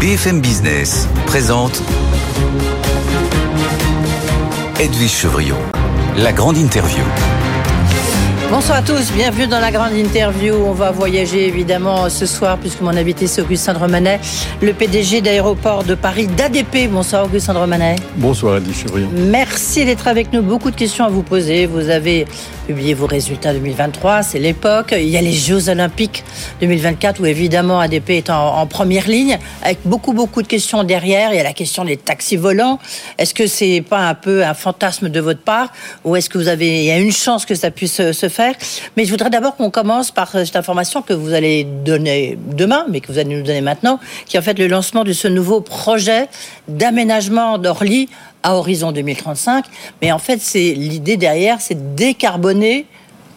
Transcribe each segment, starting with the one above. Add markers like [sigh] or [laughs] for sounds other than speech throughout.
BFM Business présente Edwige Chevriot, la grande interview. Bonsoir à tous, bienvenue dans la grande interview. On va voyager évidemment ce soir puisque mon invité c'est Augustin Romanet, le PDG d'aéroport de Paris d'ADP. Bonsoir Augustin Romanet. Bonsoir Edwige Chevriot. Merci d'être avec nous. Beaucoup de questions à vous poser. Vous avez publié vos résultats 2023, c'est l'époque. Il y a les Jeux Olympiques 2024 où évidemment ADP est en, première ligne avec beaucoup beaucoup de questions derrière. Il y a la question des taxis volants. Est-ce que c'est pas un peu un fantasme de votre part ou est-ce que vous avez y a une chance que ça puisse se faire? Mais je voudrais d'abord qu'on commence par cette information que vous allez donner demain, mais que vous allez nous donner maintenant, qui est en fait le lancement de ce nouveau projet d'aménagement d'Orly à horizon 2035. Mais en fait, c'est l'idée derrière, c'est décarboner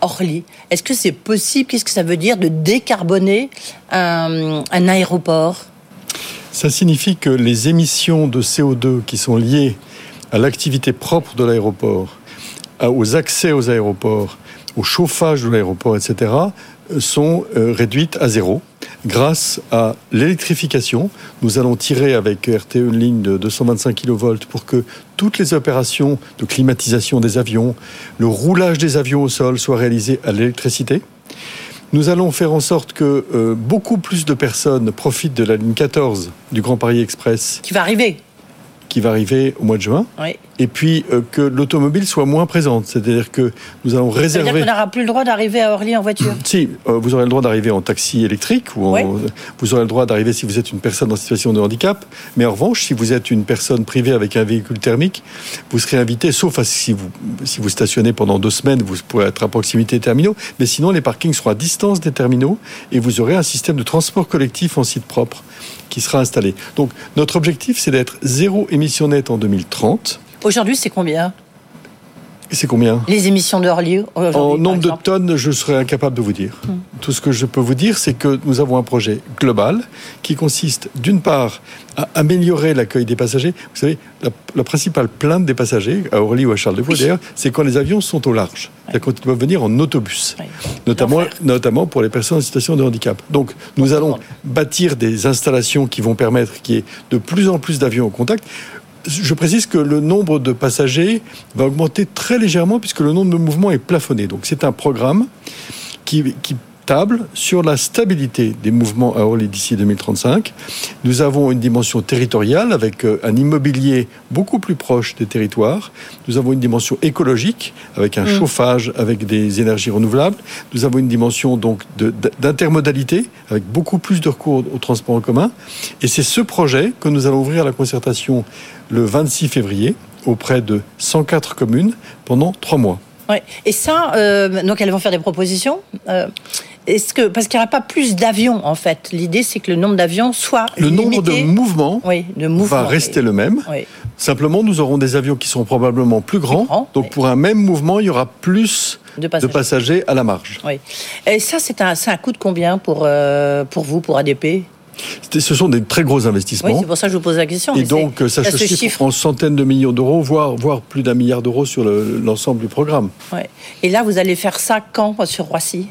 Orly. Est-ce que c'est possible? Qu'est-ce que ça veut dire de décarboner un, aéroport? Ça signifie que les émissions de CO2 qui sont liées à l'activité propre de l'aéroport, aux accès aux aéroports au chauffage de l'aéroport, etc., sont euh, réduites à zéro. Grâce à l'électrification, nous allons tirer avec RTE une ligne de 225 kV pour que toutes les opérations de climatisation des avions, le roulage des avions au sol soient réalisés à l'électricité. Nous allons faire en sorte que euh, beaucoup plus de personnes profitent de la ligne 14 du Grand Paris Express. Qui va arriver qui va arriver au mois de juin. Et puis euh, que l'automobile soit moins présente. C'est-à-dire que nous allons réserver. C'est-à-dire qu'on n'aura plus le droit d'arriver à Orly en voiture Si, euh, vous aurez le droit d'arriver en taxi électrique ou vous aurez le droit d'arriver si vous êtes une personne en situation de handicap. Mais en revanche, si vous êtes une personne privée avec un véhicule thermique, vous serez invité, sauf si vous, si vous stationnez pendant deux semaines, vous pourrez être à proximité des terminaux. Mais sinon, les parkings seront à distance des terminaux et vous aurez un système de transport collectif en site propre qui sera installé. Donc notre objectif, c'est d'être zéro émission nette en 2030. Aujourd'hui, c'est combien? C'est combien Les émissions de Orly En nombre de tonnes, je serais incapable de vous dire. Hmm. Tout ce que je peux vous dire, c'est que nous avons un projet global qui consiste, d'une part, à améliorer l'accueil des passagers. Vous savez, la, principale plainte des passagers, à Orly ou à Charles de Gaulle d'ailleurs, c'est quand les avions sont au large. Quand ils doivent venir en autobus, notamment, notamment pour les personnes en situation de handicap. Donc, nous allons bâtir des installations qui vont permettre qu'il y ait de plus en plus d'avions au contact je précise que le nombre de passagers va augmenter très légèrement puisque le nombre de mouvements est plafonné. Donc c'est un programme qui, qui table sur la stabilité des mouvements à Orly d'ici 2035. Nous avons une dimension territoriale avec euh, un immobilier beaucoup plus proche des territoires. Nous avons une dimension écologique avec un mm. chauffage avec des énergies renouvelables. Nous avons une dimension donc d'intermodalité avec beaucoup plus de recours au transport en commun. Et c'est ce projet que nous allons ouvrir à la concertation le 26 février auprès de 104 communes pendant trois mois. Ouais. Et ça, euh, donc elles vont faire des propositions. Euh, est-ce que parce qu'il n'y aura pas plus d'avions en fait L'idée c'est que le nombre d'avions soit le nombre de mouvements, va rester le même. Simplement, nous aurons des avions qui seront probablement plus grands. donc pour un même mouvement, il y aura plus de passagers, à la marge. Et ça, c'est un, un coût de combien pour, euh, pour vous, pour ADP ce sont des très gros investissements. Oui, c'est pour ça que je vous pose la question. Et donc, ça, se, chiffre, en centaines de millions d'euros, voire, voire plus d'un milliard d'euros sur l'ensemble du programme. Ouais. Et là, vous allez faire ça quand sur Roissy?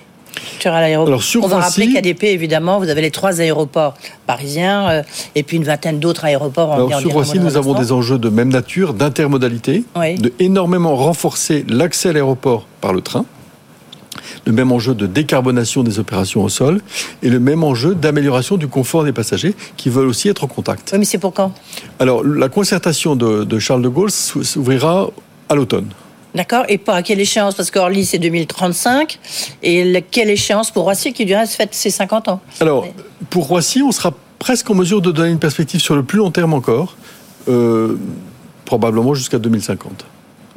On va rappeler qu'ADP, évidemment, vous avez les trois aéroports parisiens euh, et puis une vingtaine d'autres aéroports en Alors, Sur Roissy, nous avons des enjeux de même nature, d'intermodalité, de énormément renforcer l'accès à l'aéroport par le train le même enjeu de décarbonation des opérations au sol et le même enjeu d'amélioration du confort des passagers qui veulent aussi être en contact. Oui, mais c'est pour quand? Alors, la concertation de, de Charles de Gaulle s'ouvrira à l'automne. D'accord? Et pas à quelle échéance? Parce qu'Orly, c'est 2035. Et quelle échéance pour Roissy, qui du reste fête ses 50 ans? Alors, pour Roissy, on sera presque en mesure de donner une perspective sur le plus long terme encore, euh, probablement jusqu'à 2050.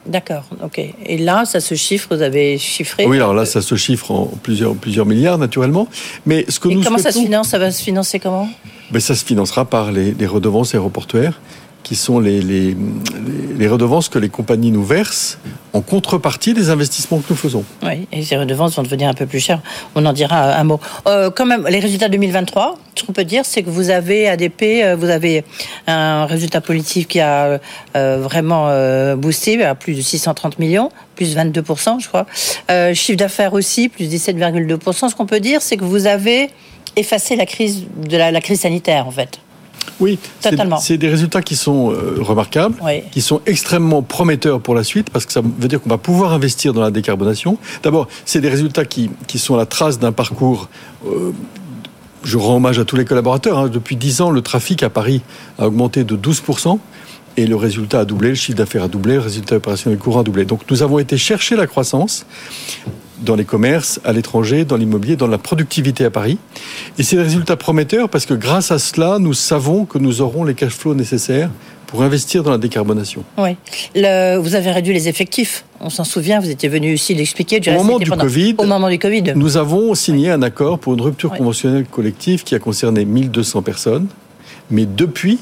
D'accord, ok. Et là, ça se chiffre, vous avez chiffré? Oui, alors là, ça se chiffre en plusieurs, plusieurs milliards, naturellement. Mais ce que Et nous comment ça se finance? Ça va se financer comment? Mais Ça se financera par les, les redevances aéroportuaires qui sont les, les, redevances que les compagnies nous versent en contrepartie des investissements que nous faisons. Oui, et ces redevances vont devenir un peu plus chères. On en dira un mot. Euh, quand même, les résultats 2023, ce qu'on peut dire, c'est que vous avez ADP, euh, vous avez un résultat politique qui a euh, vraiment boosté à plus de 630 millions, plus 22%, je crois. chiffre d'affaires aussi, plus 17,2%. Ce qu'on peut dire, c'est que vous avez effacé la crise de la crise sanitaire, en fait. Oui, c'est- Totalement. c'est des résultats qui sont euh, remarquables, Oui. qui sont extrêmement prometteurs pour la suite, parce que ça veut dire qu'on va pouvoir investir dans la décarbonation. D'abord, c'est des résultats qui, qui sont à la trace d'un parcours. euh, je rends hommage à tous les collaborateurs. hein. Depuis 10 ans, le trafic à Paris a augmenté de 12%. Et le résultat a doublé, le chiffre d'affaires a doublé, le résultat opérationnel courant a doublé. Donc nous avons été chercher la croissance dans les commerces, à l'étranger, dans l'immobilier, dans la productivité à Paris. Et c'est des résultats prometteurs parce que grâce à cela, nous savons que nous aurons les cash flows nécessaires pour investir dans la décarbonation. Oui. Le- vous avez réduit les effectifs. On s'en souvient, vous étiez venu ici l'expliquer. Au moment du Covid, Au moment du Covid. Nous avons signé un accord pour une rupture Oui. conventionnelle collective qui a concerné 1200 personnes. Mais depuis,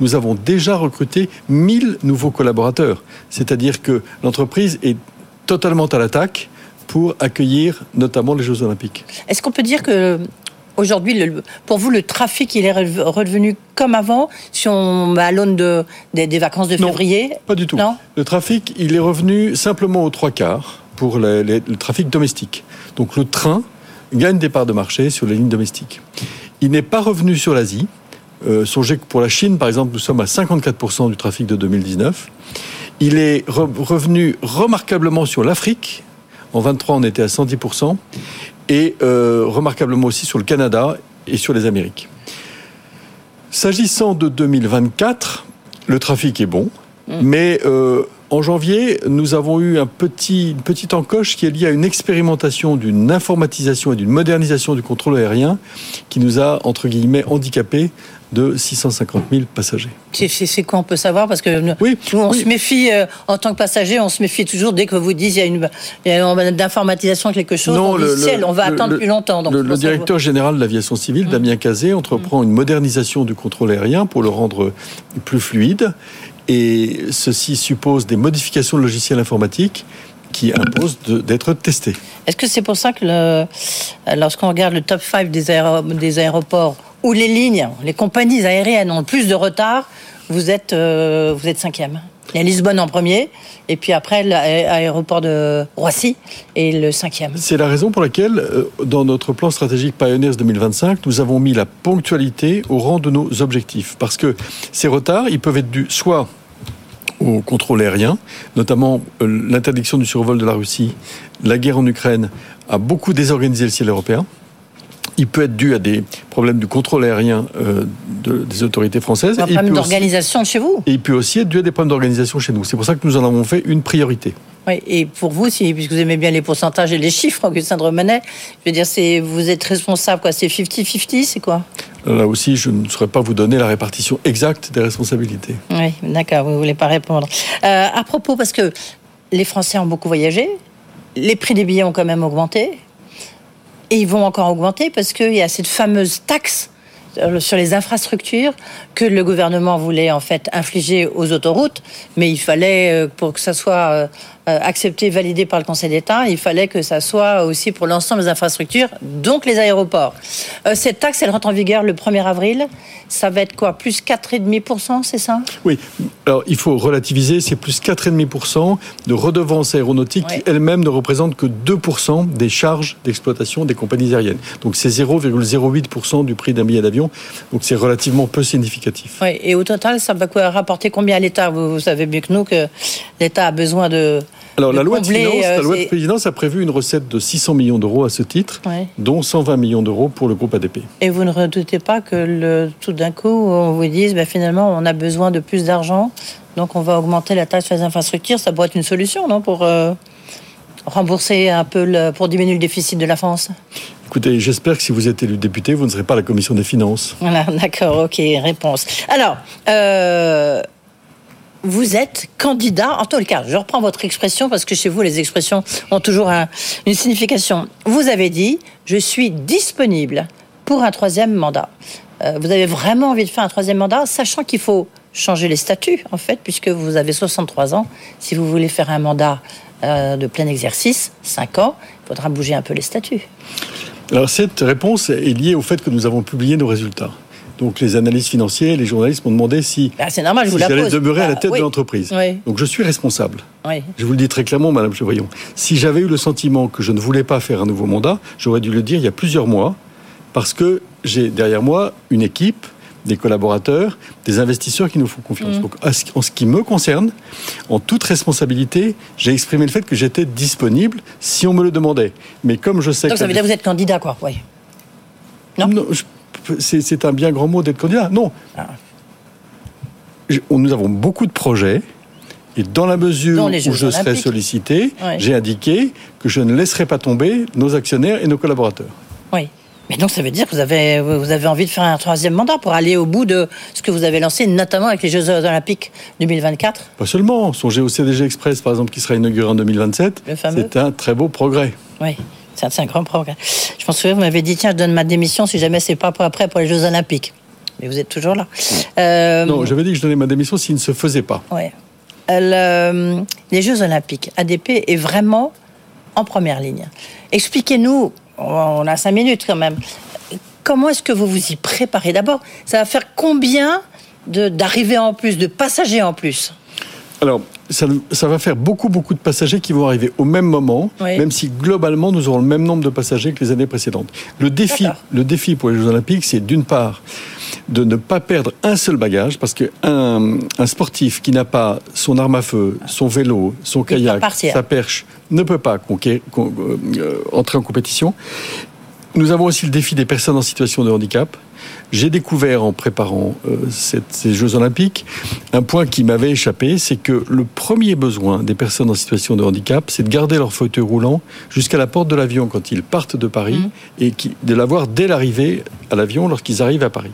nous avons déjà recruté 1000 nouveaux collaborateurs. C'est-à-dire que l'entreprise est totalement à l'attaque pour accueillir notamment les Jeux Olympiques. Est-ce qu'on peut dire que aujourd'hui, pour vous, le trafic, il est redevenu comme avant, si on à l'aune de, des, des vacances de Non. février? Pas du tout. Non? Le trafic, il est revenu simplement aux trois quarts pour les- les- le trafic domestique. Donc le train gagne des parts de marché sur les lignes domestiques. Il n'est pas revenu sur l'Asie. Euh, songez que pour la Chine, par exemple, nous sommes à 54% du trafic de 2019. Il est re- revenu remarquablement sur l'Afrique. En 23, on était à 110%. Et euh, remarquablement aussi sur le Canada et sur les Amériques. S'agissant de 2024, le trafic est bon, mais euh, en janvier, nous avons eu un petit, une petite encoche qui est liée à une expérimentation d'une informatisation et d'une modernisation du contrôle aérien qui nous a, entre guillemets, handicapés de 650 000 passagers. C'est- quoi on peut savoir? Parce que Oui, nous, on oui. se méfie, euh, en tant que passager, on se méfie toujours dès que vous dites il y a une, il y a une d'informatisation quelque chose. on dit, ciel, on va le- attendre le- plus longtemps. Donc le, le directeur général de l'aviation civile, Mmh. Damien Cazé, entreprend une modernisation du contrôle aérien pour le rendre plus fluide. Et ceci suppose des modifications de logiciels informatiques qui imposent de- d'être testés. vous- Est-ce que c'est pour ça que le- lorsqu'on regarde le top 5 des, aéro- des aéroports où les lignes, les compagnies aériennes ont le plus de retard, vous êtes, euh, vous êtes cinquième il y a Lisbonne en premier, et puis après l'aéroport de Roissy est le cinquième. C'est la raison pour laquelle, euh, dans notre plan stratégique Pioneers 2025, nous avons mis la ponctualité au rang de nos objectifs. Parce que ces retards, ils peuvent être dus soit au contrôle aérien, notamment euh, l'interdiction du survol de la Russie, la guerre en Ukraine a beaucoup désorganisé le ciel européen. Il peut être dû à des problèmes du contrôle aérien euh, de- des autorités françaises. Un problème d'organisation chez vous. et il peut aussi être dû à des problèmes d'organisation chez nous. C'est pour ça que nous en avons fait une priorité. Oui, et pour vous, si, puisque vous aimez bien les pourcentages et les chiffres, Augustin de Romanet, je veux dire, vous êtes responsable, quoi, c'est 50-50, c'est quoi? Là aussi, je ne saurais pas vous donner la répartition exacte des responsabilités. Oui, d'accord, vous ne voulez pas répondre. Euh, à propos, parce que les Français ont beaucoup voyagé, les prix des billets ont quand même augmenté, et ils vont encore augmenter parce qu'il y a cette fameuse taxe sur les infrastructures que le gouvernement voulait en fait infliger aux autoroutes, mais il fallait euh, pour que ça soit euh, accepté, validé par le Conseil d'État, il fallait que ça soit aussi pour l'ensemble des infrastructures, donc les aéroports. Euh, cette taxe, elle rentre en vigueur le 1er avril. Ça va être quoi Plus 4,5%, c'est ça? Oui, alors il faut relativiser, c'est plus 4,5% de redevances aéronautiques Ouais. qui elles-mêmes ne représentent que 2% des charges d'exploitation des compagnies aériennes. Donc c'est 0,08% du prix d'un billet d'avion, donc c'est relativement peu significatif. Oui, et au total, ça va rapporter combien à l'État? Vous, vous savez mieux que nous que l'État a besoin de. Alors la loi, de combler, finances, euh, la loi de a prévu une recette de 600 millions d'euros à ce titre, Ouais. dont 120 millions d'euros pour le groupe ADP. Et vous ne redoutez pas que le, tout d'un coup, on vous dise, ben, finalement, on a besoin de plus d'argent, donc on va augmenter la taxe sur les infrastructures. Ça pourrait être une solution, non, pour euh, rembourser un peu, le, pour diminuer le déficit de la France? Écoutez, j'espère que si vous êtes élu député, vous ne serez pas à la commission des finances. Voilà, [laughs] d'accord, ok, réponse. Alors, euh, vous êtes candidat, en tout cas, je reprends votre expression parce que chez vous, les expressions ont toujours un- une signification. Vous avez dit, je suis disponible pour un troisième mandat. Euh, vous avez vraiment envie de faire un troisième mandat, sachant qu'il faut changer les statuts, en fait, puisque vous avez 63 ans. Si vous voulez faire un mandat euh, de plein exercice, 5 ans, il faudra bouger un peu les statuts. Alors cette réponse est liée au fait que nous avons publié nos résultats. Donc les analystes financiers, les journalistes m'ont demandé si, normal, je si j'allais demeurer à la Bah, tête oui. de l'entreprise. Oui. Donc je suis responsable. Oui. Je vous le dis très clairement, Madame Chevoyon. Si j'avais eu le sentiment que je ne voulais pas faire un nouveau mandat, j'aurais dû le dire il y a plusieurs mois, parce que j'ai derrière moi une équipe, des collaborateurs, des investisseurs qui nous font confiance. Mm. Donc, en ce qui me concerne, en toute responsabilité, j'ai exprimé le fait que j'étais disponible si on me le demandait. Mais comme je sais Donc que ça veut dire que vous êtes candidat, quoi. Oui. Non. je- c'est c'est un bien grand mot d'être candidat. Non. Ah. Je- Nous avons beaucoup de projets. Et dans la mesure où je serai Olympiques. sollicité, Ouais. j'ai indiqué que je ne laisserai pas tomber nos actionnaires et nos collaborateurs. Oui. Mais donc ça veut dire que vous avez, vous avez envie de faire un troisième mandat pour aller au bout de ce que vous avez lancé, notamment avec les Jeux Olympiques 2024 Pas seulement. Songez au CDG Express, par exemple, qui sera inauguré en 2027. Le fameux. C'est un très beau progrès. Oui. C'est un, grand progrès. Je m'en souviens, vous m'avez dit, tiens, je donne ma démission si jamais c'est pas après pour les Jeux Olympiques. Mais vous êtes toujours là. Euh, Non, j'avais dit que je donnais ma démission s'il ne se faisait pas. Ouais. Euh, le- les Jeux Olympiques, ADP est vraiment en première ligne. Expliquez-nous, on a cinq minutes quand même, comment est-ce que vous vous y préparez? D'abord, ça va faire combien d'arrivées en plus, de passagers en plus? Alors, ça, ça va faire beaucoup, beaucoup de passagers qui vont arriver au même moment, Oui. même si globalement nous aurons le même nombre de passagers que les années précédentes. Le défi, le défi pour les Jeux Olympiques, c'est d'une part de ne pas perdre un seul bagage, parce qu'un un sportif qui n'a pas son arme à feu, son vélo, son kayak, sa perche, ne peut pas conquérir- con- euh, entrer en compétition. Nous avons aussi le défi des personnes en situation de handicap. J'ai découvert en préparant euh, cette- ces Jeux Olympiques un point qui m'avait échappé, c'est que le premier besoin des personnes en situation de handicap, c'est de garder leur fauteuil roulant jusqu'à la porte de l'avion quand ils partent de Paris Mhm. et qui, de l'avoir dès l'arrivée à l'avion lorsqu'ils arrivent à Paris.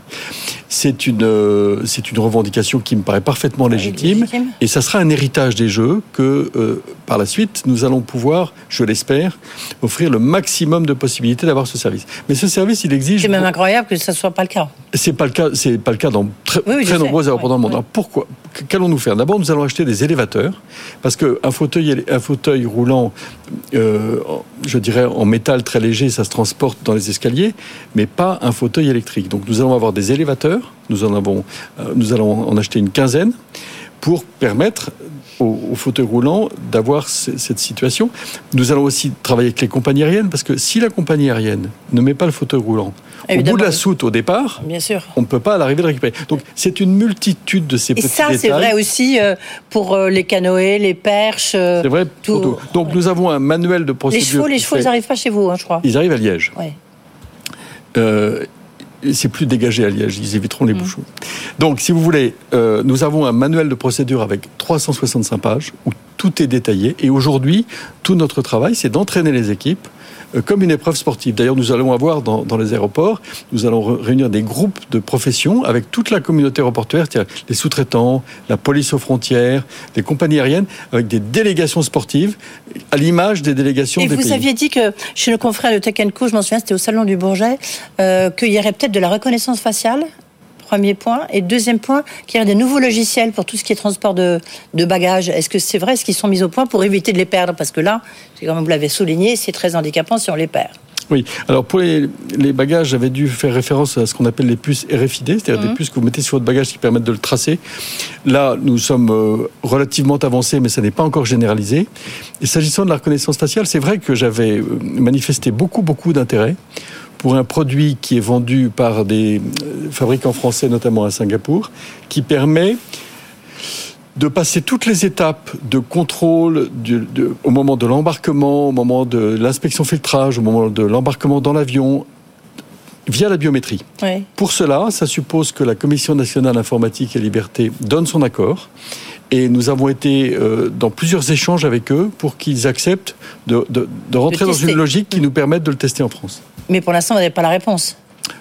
C'est une, euh, c'est une revendication qui me paraît parfaitement légitime. légitime. Et ça sera un héritage des Jeux que, euh, par la suite, nous allons pouvoir, je l'espère, offrir le maximum de possibilités d'avoir ce service. Mais ce service, il exige. C'est même incroyable que ça soit pas le cas. C'est pas le cas. C'est pas le cas dans très, Oui, oui, très nombreux aéroports dans le monde. Alors pourquoi Qu'allons-nous faire? D'abord, nous allons acheter des élévateurs parce que un fauteuil, un fauteuil roulant, euh, je dirais en métal très léger, ça se transporte dans les escaliers, mais pas un fauteuil électrique. Donc nous allons avoir des élévateurs. Nous en avons, euh, nous allons en acheter une quinzaine pour permettre aux, aux fauteuils roulants d'avoir ce- cette situation. Nous allons aussi travailler avec les compagnies aériennes parce que si la compagnie aérienne ne met pas le fauteuil roulant au Évidemment, bout de la soute au départ, Bien sûr. on ne peut pas à l'arrivée le récupérer. Donc c'est une multitude de ces Et petits ça, détails. c'est vrai aussi euh, pour euh, les canoës, les perches. euh, C'est vrai tout. pour tout. Donc nous avons un manuel de Les procédure. chevaux, les chevaux, fait- ils n'arrivent pas chez vous, hein, je crois. Ils arrivent à Liège. Ouais. Euh, c'est plus dégagé à Liège, ils éviteront Mm. les bouchons. Donc, si vous voulez, euh, nous avons un manuel de procédure avec 365 pages où tout est détaillé. Et aujourd'hui, tout notre travail, c'est d'entraîner les équipes comme une épreuve sportive. D'ailleurs, nous allons avoir dans, dans les aéroports, nous allons réunir des groupes de professions avec toute la communauté aéroportuaire, c'est-à-dire les sous-traitants, la police aux frontières, les compagnies aériennes, avec des délégations sportives, à l'image des délégations Et des vous pays. aviez dit que chez le confrère de Tech Co, je m'en souviens, c'était au Salon du Bourget, euh, qu'il y aurait peut-être de la reconnaissance faciale, premier point. Et deuxième point, qu'il y aurait des nouveaux logiciels pour tout ce qui est transport de, de bagages. Est-ce que c'est vrai Est-ce qu'ils sont mis au point pour éviter de les perdre? Parce que là, comme vous l'avez souligné, c'est très handicapant si on les perd. Oui, alors pour les, les bagages, j'avais dû faire référence à ce qu'on appelle les puces RFID, c'est-à-dire des puces que vous mettez sur votre bagage qui permettent de le tracer. Là, nous sommes euh, relativement avancés, mais ça n'est pas encore généralisé. Et s'agissant de la reconnaissance faciale, c'est vrai que j'avais euh, manifesté beaucoup, beaucoup d'intérêt pour un produit qui est vendu par des euh, fabricants français, notamment à Singapour, qui permet de passer toutes les étapes de contrôle du- de- au moment de l'embarquement, au moment de l'inspection filtrage, au moment de l'embarquement dans l'avion, via la biométrie. Oui. Pour cela, ça suppose que la Commission nationale informatique et liberté donne son accord. Et nous avons été euh, dans plusieurs échanges avec eux pour qu'ils acceptent de, de- de rentrer dans une logique qui nous permette de le tester en France. Mais pour l'instant, vous n'avez pas la réponse.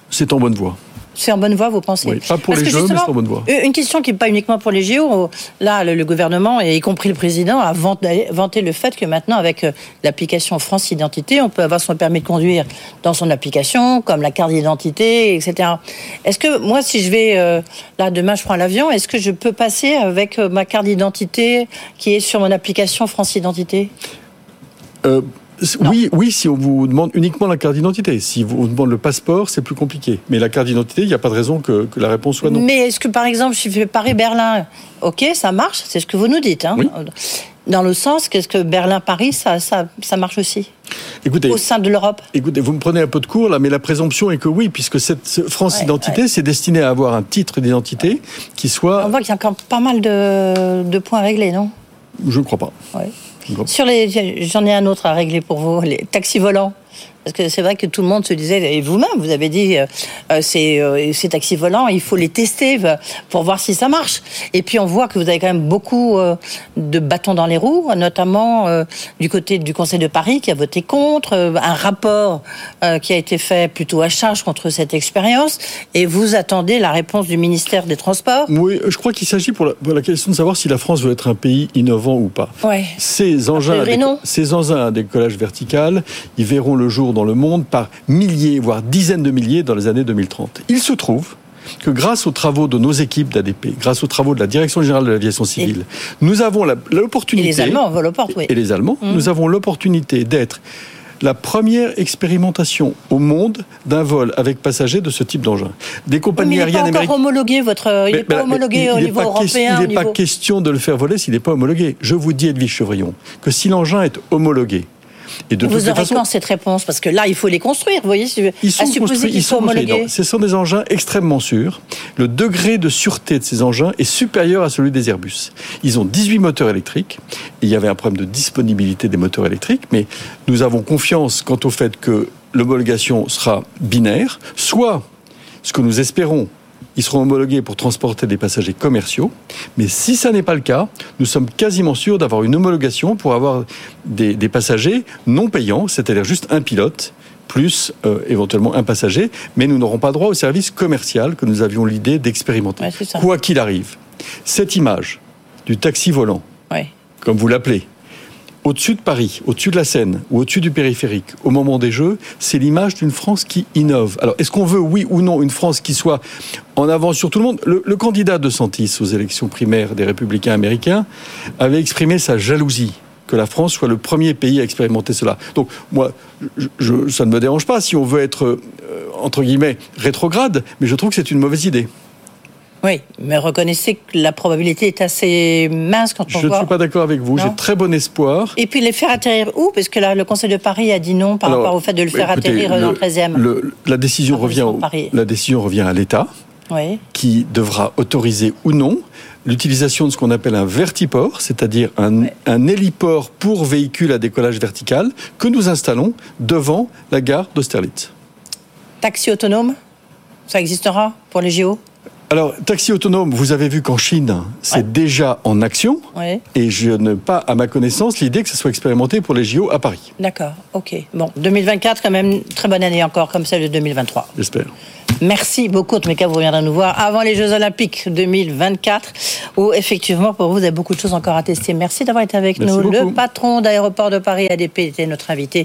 C'est en bonne voie. C'est en bonne voie, vous pensez Oui, pas pour Parce les Jeux, mais c'est en bonne voie. Une question qui n'est pas uniquement pour les JO. Là, le, gouvernement, et y compris le président, a vanté, le fait que maintenant, avec euh, l'application France Identité, on peut avoir son permis de conduire dans son application, comme la carte d'identité, etc. Est-ce que moi, si je vais, euh, là, demain, je prends l'avion, est-ce que je peux passer avec euh, ma carte d'identité qui est sur mon application France Identité? Euh, Non. oui, oui, si on vous demande uniquement la carte d'identité. Si on vous demande le passeport, c'est plus compliqué. Mais la carte d'identité, il n'y a pas de raison que, que la réponse soit non. Mais est-ce que, par exemple, je fais Paris-Berlin, ok, ça marche, c'est ce que vous nous dites. Hein Oui. dans le sens qu'est-ce que Berlin-Paris, ça, ça, ça marche aussi? Écoutez, au sein de l'Europe? Écoutez, vous me prenez un peu de cours là, mais la présomption est que oui, puisque cette France Ouais, Identité, ouais. c'est destiné à avoir un titre d'identité qui On soit. voit qu'il y a encore pas mal de, de points à régler, non? Je ne crois pas. Ouais. Sur les, j'en ai un autre à régler pour vous, les taxis volants. Parce que c'est vrai que tout le monde se disait, et vous-même, vous avez dit, euh, euh, ces, euh, ces taxis volants, il faut les tester euh, pour voir si ça marche. Et puis on voit que vous avez quand même beaucoup euh, de bâtons dans les roues, notamment du côté du Conseil de Paris qui a voté contre, un rapport qui a été fait plutôt à charge contre cette expérience. Et vous attendez la réponse du ministère des Transports? Oui, je crois qu'il s'agit pour la, pour la question de savoir si la France veut être un pays innovant ou pas. Ouais. Ces engins, à déco- ces engins à décollage vertical, ils verront le jour dans le monde par milliers, voire dizaines de milliers dans les années 2030. Il se trouve que grâce aux travaux de nos équipes d'ADP, grâce aux travaux de la Direction générale de l'aviation civile, nous avons la- Et l'opportunité... les Allemands oui. et les Allemands, Mhm. nous avons l'opportunité d'être la première expérimentation au monde d'un vol avec passagers de ce type d'engin. Des Oui, compagnies mais il n'est pas aériennes américaines. homologué, votre. Il n'est pas homologué au niveau européen. Il n'est pas question de le faire voler s'il n'est pas homologué. Je vous dis, Edwige Chevrillon, que si l'engin est homologué, et de Vous aurez façons, quand cette réponse Parce que là, il faut les construire, vous voyez. ils sont à construits, ils sont homologués. Ce sont des engins extrêmement sûrs. Le degré de sûreté de ces engins est supérieur à celui des Airbus. Ils ont 18 moteurs électriques. Et il y avait un problème de disponibilité des moteurs électriques, mais nous avons confiance quant au fait que l'homologation sera binaire, soit ce que nous espérons. Ils seront homologués pour transporter des passagers commerciaux. Mais si ça n'est pas le cas, nous sommes quasiment sûrs d'avoir une homologation pour avoir des, des passagers non payants, c'est-à-dire juste un pilote plus euh, éventuellement un passager, mais nous n'aurons pas droit au service commercial que nous avions l'idée d'expérimenter. Ouais. Quoi qu'il arrive, cette image du taxi volant, comme vous l'appelez, au-dessus de Paris, au-dessus de la Seine ou au-dessus du périphérique, au moment des Jeux, c'est l'image d'une France qui innove. Alors, est-ce qu'on veut, oui ou non, une France qui soit en avance sur tout le monde? Le, candidat de Santis aux élections primaires des Républicains américains avait exprimé sa jalousie que la France soit le premier pays à expérimenter cela. Donc, moi, ça ne me dérange pas si on veut être, euh, entre guillemets, rétrograde, mais je trouve que c'est une mauvaise idée. Oui, mais reconnaissez que la probabilité est assez mince quand on Je ne voit. suis pas d'accord avec vous. J'ai très bon espoir. Et puis les faire atterrir où? Parce que là, le Conseil de Paris a dit non par Alors, rapport au fait de le faire écoutez, atterrir dans le 13e. le- la décision revient au- de Paris. la décision revient à l'État Oui. qui devra autoriser ou non l'utilisation de ce qu'on appelle un vertiport, c'est-à-dire un, un héliport pour véhicules à décollage vertical que nous installons devant la gare d'Austerlitz. Taxi autonome? Ça existera pour les JO Alors, taxi autonome, vous avez vu qu'en Chine, c'est Ouais. déjà en action. Et je n'ai pas, à ma connaissance, l'idée que ce soit expérimenté pour les JO à Paris, D'accord, ok. Bon, 2024, quand même, très bonne année encore, comme celle de 2023. j'espère. Merci beaucoup, en les cas, vous reviendrez nous voir avant les Jeux Olympiques 2024, où effectivement, pour vous, vous avez beaucoup de choses encore à tester. Merci d'avoir été avec Merci nous. beaucoup. Le patron d'aéroport de Paris ADP était notre invité